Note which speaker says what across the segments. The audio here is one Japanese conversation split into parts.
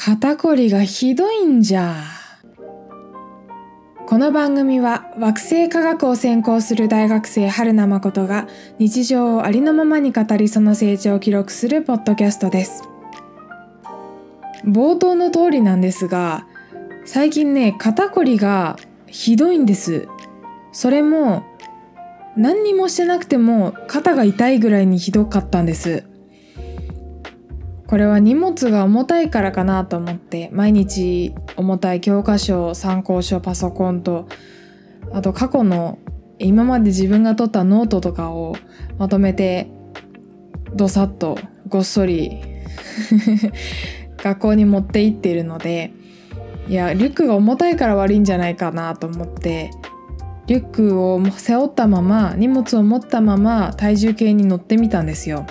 Speaker 1: 肩こりがひどいんじゃ。この番組は惑星科学を専攻する大学生春名誠が日常をありのままに語りその成長を記録するポッドキャストです。冒頭の通りなんですが、最近ね、肩こりがひどいんです。それも何にもしてなくても肩が痛いぐらいにひどかったんです。これは荷物が重たいからかなと思って毎日重たい教科書参考書パソコンとあと過去の今まで自分が取ったノートとかをまとめてどさっとごっそり 学校に持って行ってるのでいやリュックが重たいから悪いんじゃないかなと思ってリュックを背負ったまま荷物を持ったまま体重計に乗ってみたんですよ。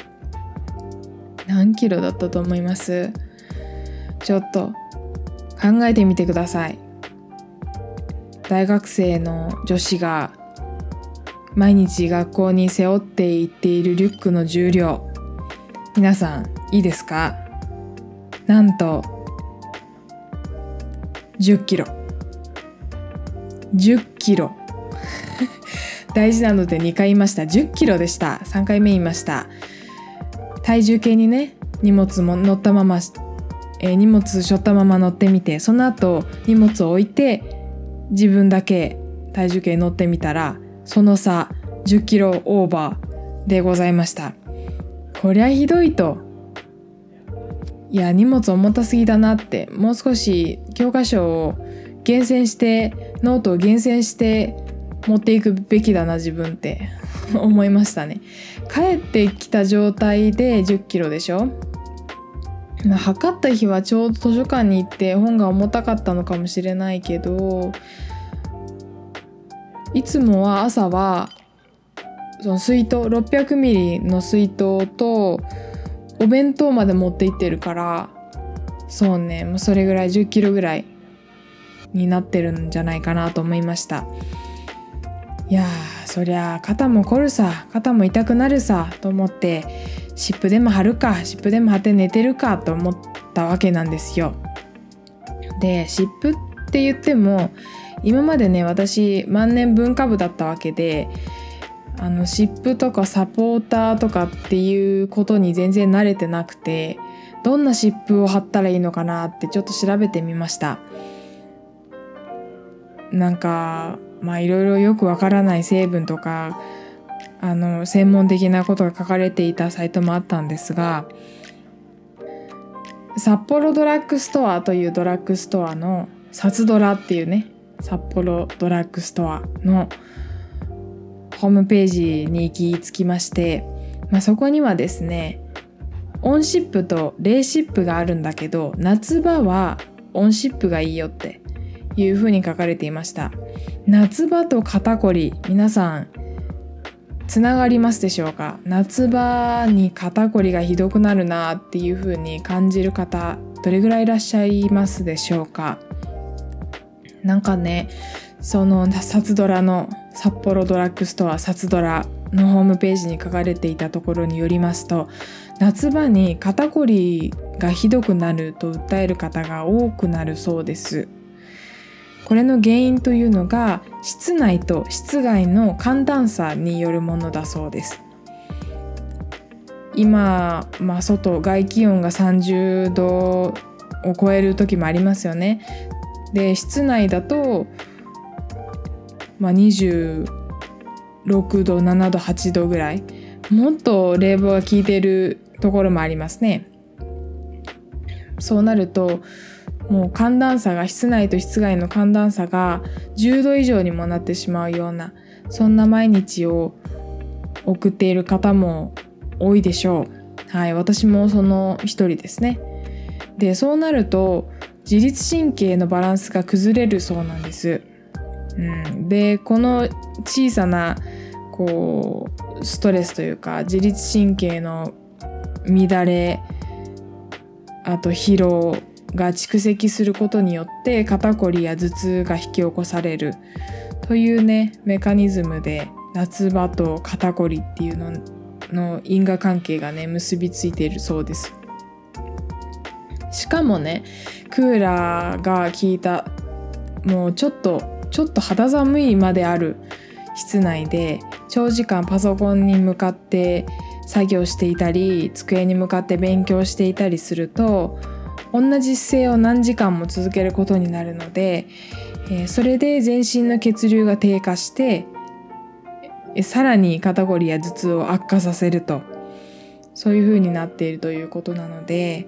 Speaker 1: 何キロだったと思います？ちょっと考えてみてください。大学生の女子が毎日学校に背負っていっているリュックの重量。皆さんいいですか？なんと10キロ。10キロ。大事なので2回言いました。10キロでした。3回目言いました。体重計にね荷物も乗ったまま、えー、荷物背負ったまま乗ってみてその後荷物を置いて自分だけ体重計乗ってみたらその差10キロオーバーでございました。こりゃひどいと。いや荷物重たすぎだなってもう少し教科書を厳選してノートを厳選して持っていくべきだな自分って。思いましたね。帰ってきた状態で1 0キロでしょ？まあ、測った日はちょうど図書館に行って本が重たかったのかもしれないけどいつもは朝はその水筒600ミリの水筒とお弁当まで持って行ってるからそうねもうそれぐらい1 0キロぐらいになってるんじゃないかなと思いました。いやそりゃ肩も凝るさ肩も痛くなるさと思って湿布でも貼るか湿布でも貼って寝てるかと思ったわけなんですよ。で湿布って言っても今までね私万年文化部だったわけであの湿布とかサポーターとかっていうことに全然慣れてなくてどんな湿布を貼ったらいいのかなってちょっと調べてみましたなんかまあいろいろよくわからない成分とかあの専門的なことが書かれていたサイトもあったんですが札幌ドラッグストアというドラッグストアのサツドラっていうね札幌ドラッグストアのホームページに行き着きまして、まあ、そこにはですねオンシップとレーシップがあるんだけど夏場はオンシップがいいよっていうふうに書かれていました。夏場と肩こり皆さんつながりますでしょうか？夏場に肩こりがひどくなるなっていう風に感じる方どれぐらいいらっしゃいますでしょうか？なんかねそのサツドラの札幌ドラッグストアサツドラのホームページに書かれていたところによりますと夏場に肩こりがひどくなると訴える方が多くなるそうです。これの原因というのが室内と室外の寒暖差によるものだそうです。今、まあ、外外気温が30度を超える時もありますよね。で室内だと、まあ、26度7度8度ぐらい。もっと冷房が効いてるところもありますね。そうなるともう寒暖差が室内と室外の寒暖差が10度以上にもなってしまうようなそんな毎日を送っている方も多いでしょう。はい私もその一人ですね。でそうなると自律神経のバランスが崩れるそうなんです、うん、でこの小さなこうストレスというか自律神経の乱れあと疲労が蓄積することによって肩こりや頭痛が引き起こされるというねメカニズムで夏場と肩こりっていうのの因果関係がね結びついているそうです。しかもねクーラーが効いたもうちょっとちょっと肌寒いまである室内で長時間パソコンに向かって作業していたり机に向かって勉強していたりすると同じ姿勢を何時間も続けることになるので、えー、それで全身の血流が低下してさらに肩こりや頭痛を悪化させるとそういう風になっているということなので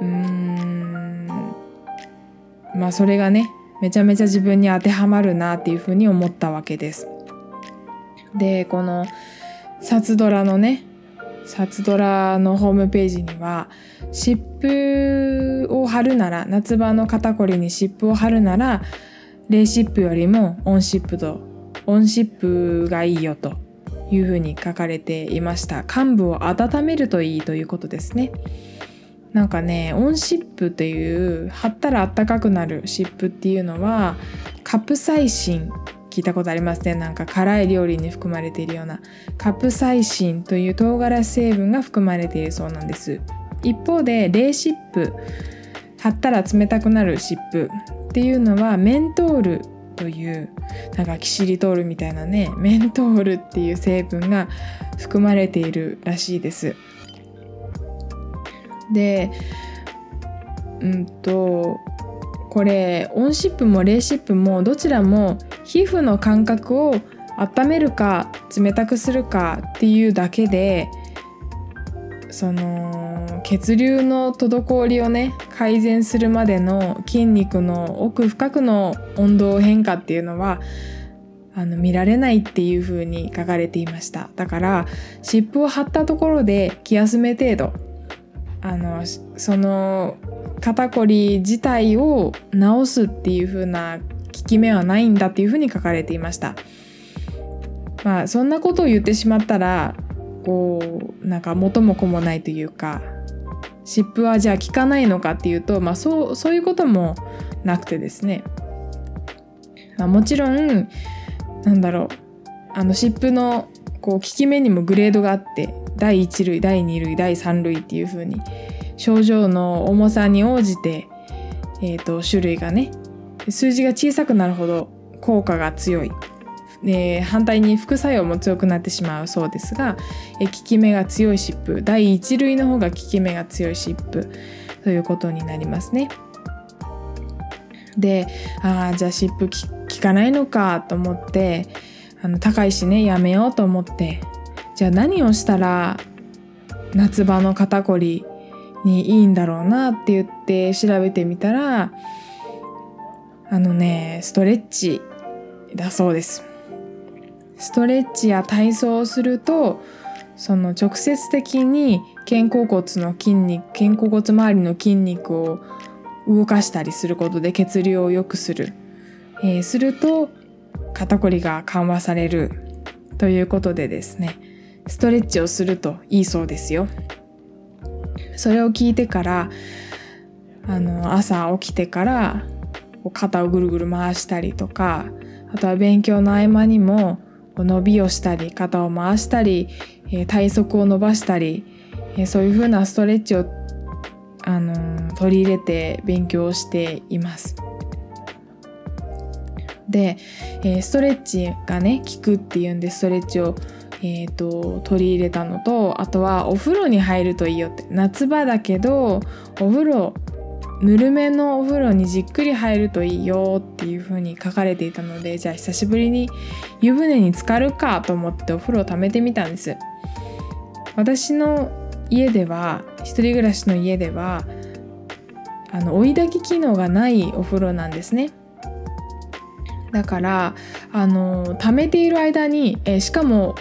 Speaker 1: うーんまあそれがねめちゃめちゃ自分に当てはまるなっていう風に思ったわけです。でこの札ドラのね札ドラのホームページには湿布を貼るなら夏場の肩こりに湿布を貼るなら冷湿布よりも温湿布と温湿布がいいよというふうに書かれていました。患部を温めるといいということですね。なんかね温湿布っていう貼ったらあったかくなる湿布っていうのはカプサイシン聞いたことありますねなんか辛い料理に含まれているような。カプサイシンという唐辛子成分が含まれているそうなんです。一方で冷湿布貼ったら冷たくなる湿布っていうのはメントールというなんかキシリトールみたいなね。メントールっていう成分が含まれているらしいです。でうんとこれ温湿布も冷湿布もどちらも皮膚の感覚を温めるか冷たくするかっていうだけでその血流の滞りをね改善するまでの筋肉の奥深くの温度変化っていうのはあの見られないっていう風に書かれていました。だから湿布を貼ったところで気休め程度あのその肩こり自体を治すっていう風な効き目はないんだっていう風に書かれていました。まあそんなことを言ってしまったらこうなんか元も子もないというか湿布はじゃあ効かないのかっていうと、まあ、そうそういうこともなくてですね、まあ、もちろんなんだろうあの湿布のこう効き目にもグレードがあって第1類第2類第3類っていう風に症状の重さに応じて、えーと、種類がね数字が小さくなるほど効果が強い、で反対に副作用も強くなってしまうそうですが、え効き目が強い湿布。第1類の方が効き目が強い湿布。ということになりますね。でああじゃあ湿布効かないのかと思ってあの高いしねやめようと思ってじゃあ何をしたら夏場の肩こりにいいんだろうなって言って調べてみたらあのねストレッチだそうですストレッチや体操をするとその直接的に肩甲骨の筋肉肩甲骨周りの筋肉を動かしたりすることで血流を良くする、えー、すると肩こりが緩和されるということでですねストレッチをするといいそうですよ。それを聞いてからあの朝起きてから肩をぐるぐる回したりとかあとは勉強の合間にも伸びをしたり肩を回したり体側を伸ばしたりそういう風なストレッチをあの取り入れて勉強しています。で、ストレッチがね効くっていうんでストレッチをえーと、取り入れたのとあとはお風呂に入るといいよって夏場だけどお風呂ぬるめのお風呂にじっくり入るといいよっていう風に書かれていたのでじゃあ久しぶりに湯船に浸かるかと思ってお風呂を溜めてみたんです。私の家では一人暮らしの家ではあの追い焚き機能がないお風呂なんですね。だからあの溜めている間に、えしかも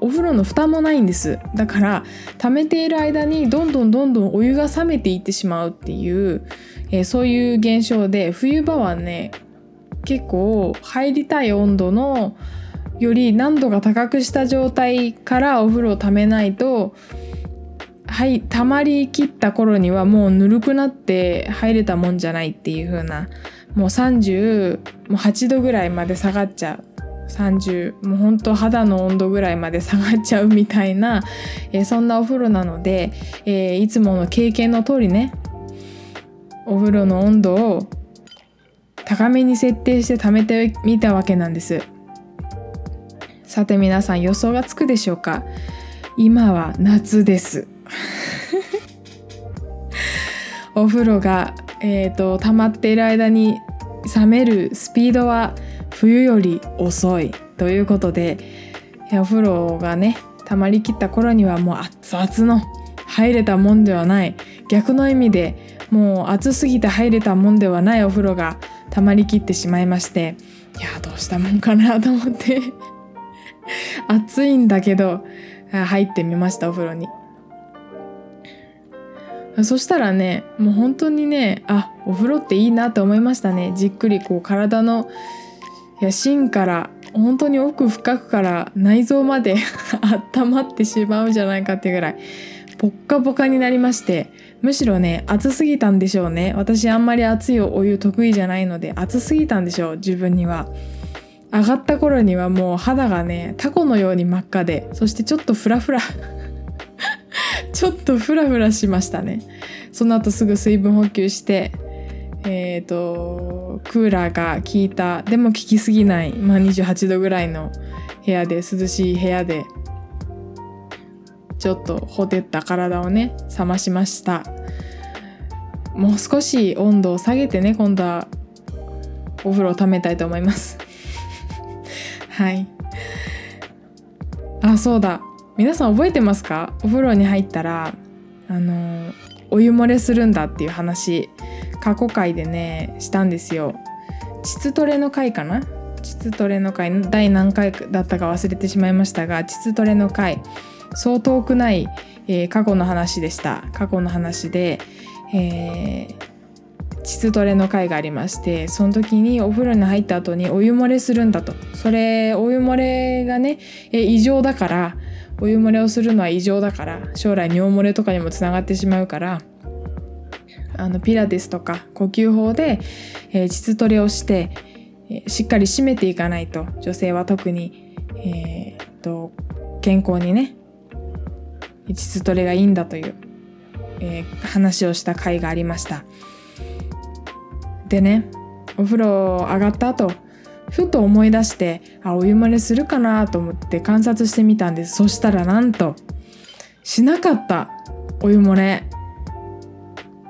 Speaker 1: お風呂の蓋もないんです。だから溜めている間にどんどんどんどんお湯が冷めていってしまうっていう、えー、そういう現象で冬場はね結構入りたい温度のより何度が高くした状態からお風呂をためないとはい溜まりきった頃にはもうぬるくなって入れたもんじゃないっていう風なもう38度ぐらいまで下がっちゃう。30もうほんと肌の温度ぐらいまで下がっちゃうみたいな、えー、そんなお風呂なので、えー、いつもの経験の通りねお風呂の温度を高めに設定して貯めてみたわけなんです。さて皆さん予想がつくでしょうか？今は夏です。お風呂が、えーと、溜まっている間に冷めるスピードは冬より遅いということでお風呂がね溜まりきった頃にはもう熱々の入れたもんではない。逆の意味でもう暑すぎて入れたもんではないお風呂が溜まりきってしまいましていやどうしたもんかなと思って。暑いんだけど入ってみましたお風呂に。そしたらねもう本当にねあお風呂っていいなと思いましたね。じっくりこう体のいや芯から本当に奥深くから内臓まで 温まってしまうんじゃないかってぐらいポッカポカになりましてむしろね暑すぎたんでしょうね。私あんまり熱いお湯得意じゃないので暑すぎたんでしょう自分には。上がった頃にはもう肌がねタコのように真っ赤でそしてちょっとフラフラ ちょっとフラフラしましたね。その後すぐ水分補給してえーと、クーラーが効いたでも効きすぎない、まあ、28度ぐらいの部屋で涼しい部屋でちょっとほてった体をね冷ましました。もう少し温度を下げてね今度はお風呂をためたいと思います。はい。あそうだ。皆さん覚えてますか？お風呂に入ったらあのお湯漏れするんだっていう話過去回でねしたんですよ。膣トレの回かな？膣トレの回。第何回だったか忘れてしまいましたが膣トレの回。そう遠くない、えー、過去の話でした。過去の話で、えー、膣トレの回がありましてその時にお風呂に入った後にお湯漏れするんだと。それお湯漏れがね、え、異常だからお湯漏れをするのは異常だから将来尿漏れとかにもつながってしまうからあのピラティスとか呼吸法で、えー、膣トレをして、えー、しっかり締めていかないと女性は特に、えー、と健康にね膣トレがいいんだという、えー、話をした回がありました。でねお風呂上がった後ふと思い出してあお湯漏れするかなと思って観察してみたんです。そしたらなんとしなかったお湯漏れ。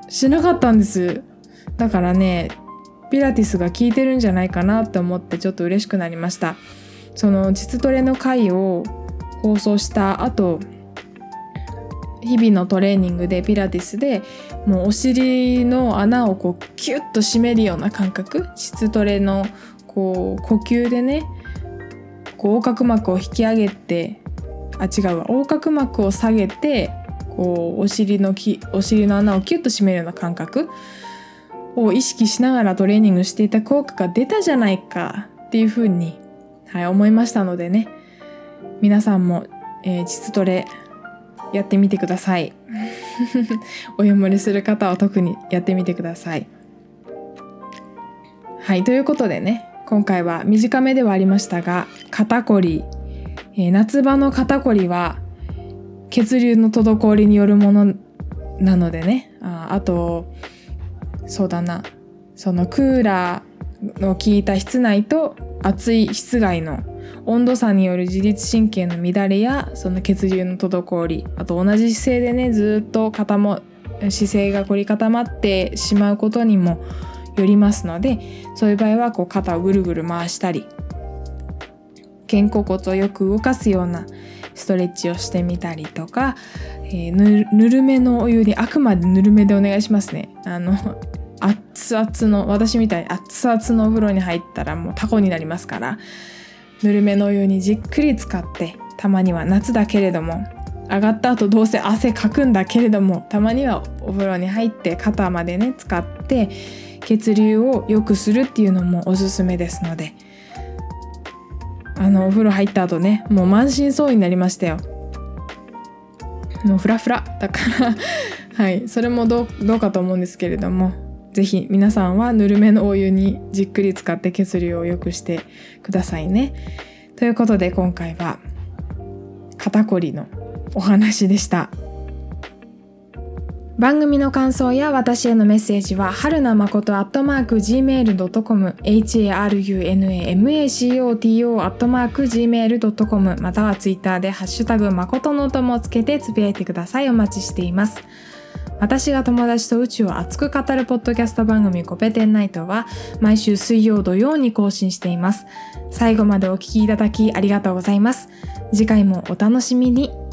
Speaker 1: しなかったんです。だからねピラティスが効いてるんじゃないかなって思ってちょっと嬉しくなりました。その実トレの回を放送した後日々のトレーニングでピラティスでもうお尻の穴をこうキュッと締めるような感覚膣トレのこう呼吸でねこう横隔膜を引き上げてあ違うわ横隔膜を下げてこうお尻のきお尻の穴をキュッと締めるような感覚を意識しながらトレーニングしていた効果が出たじゃないかっていうふうに、はい、思いましたのでね。皆さんも、えー、実トレやってみてください。お湯漏れする方は特にやってみてください。はいということでね今回は短めではありましたが肩こり、えー、夏場の肩こりは血流の滞りによるものなのでね。ああとそうだな。そのクーラーの効いた室内と暑い室外の温度差による自律神経の乱れやその血流の滞りあと同じ姿勢でねずっと肩も姿勢が凝り固まってしまうことにもよりますのでそういう場合はこう肩をぐるぐる回したり肩甲骨をよく動かすようなストレッチをしてみたりとか、えー、ぬるめのお湯にあくまでぬるめでお願いしますね。あの 熱々の私みたいに熱々のお風呂に入ったらもうタコになりますからぬるめのお湯にじっくり使ってたまには夏だけれども上がった後どうせ汗かくんだけれどもたまにはお風呂に入って肩までね使って血流を良くするっていうのもおすすめですのであのお風呂入った後ねもう満身創痍になりましたよ。もうフラフラ。だから はい。それもどうかと思うんですけれども是非皆さんはぬるめのお湯にじっくり使って血流を良くしてくださいね。ということで今回は肩こりのお話でした。番組の感想や私へのメッセージは、はるなまことアットマーク gmail.com、harunamacoto アットマーク gmail.com、またはツイッターでハッシュタグまことのともつけてつぶやいてください。お待ちしています。私が友達と宇宙を熱く語るポッドキャスト番組コペテンナイトは毎週水曜土曜に更新しています。最後までお聞きいただきありがとうございます。次回もお楽しみに。